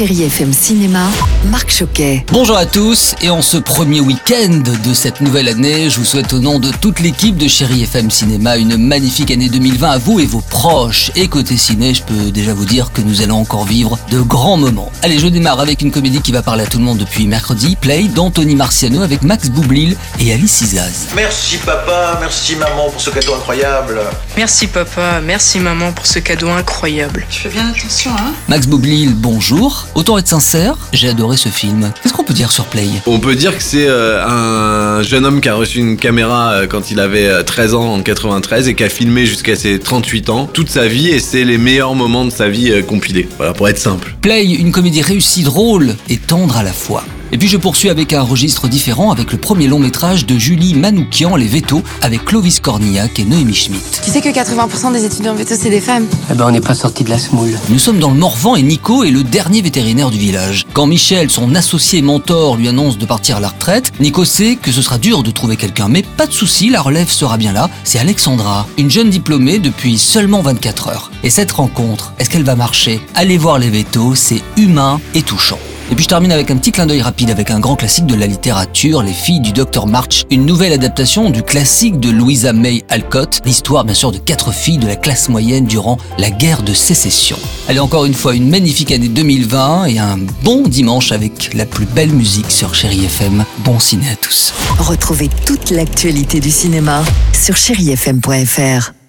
Chéri FM Cinéma, Marc Choquet. Bonjour à tous et en ce premier week-end de cette nouvelle année, je vous souhaite au nom de toute l'équipe de Chéri FM Cinéma une magnifique année 2020 à vous et vos proches. Et côté ciné, je peux déjà vous dire que nous allons encore vivre de grands moments. Allez, je démarre avec une comédie qui va parler à tout le monde depuis mercredi, Play d'Anthony Marciano avec Max Boublil et Alice Isaz. Merci papa, merci maman pour ce cadeau incroyable. Merci papa, merci maman pour ce cadeau incroyable. Tu fais bien attention, hein Max Boublil, bonjour. Autant être sincère, j'ai adoré ce film. Qu'est-ce qu'on peut dire sur Play? On peut dire que c'est euh, un jeune homme qui a reçu une caméra euh, quand il avait euh, 13 ans en 93 et qui a filmé jusqu'à ses 38 ans toute sa vie et c'est les meilleurs moments de sa vie euh, compilés. Voilà, pour être simple. Play, une comédie réussie, drôle et tendre à la fois. Et puis je poursuis avec un registre différent avec le premier long métrage de Julie Manoukian, Les Vétos, avec Clovis Cornillac et Noémie Schmidt. Tu sais que 80% des étudiants veto, c'est des femmes. Eh ben, on n'est pas sorti de la semoule. Nous sommes dans le Morvan et Nico est le dernier vétérinaire du village. Quand Michel, son associé mentor, lui annonce de partir à la retraite, Nico sait que ce sera dur de trouver quelqu'un, mais pas de souci, la relève sera bien là. C'est Alexandra, une jeune diplômée depuis seulement 24 heures. Et cette rencontre, est-ce qu'elle va marcher? Allez voir les vétos, c'est humain et touchant. Et puis je termine avec un petit clin d'œil rapide avec un grand classique de la littérature, Les filles du docteur March, une nouvelle adaptation du classique de Louisa May Alcott, l'histoire bien sûr de quatre filles de la classe moyenne durant la guerre de sécession. Allez encore une fois une magnifique année 2020 et un bon dimanche avec la plus belle musique sur Chéri FM. Bon ciné à tous. Retrouvez toute l'actualité du cinéma sur chérifm.fr.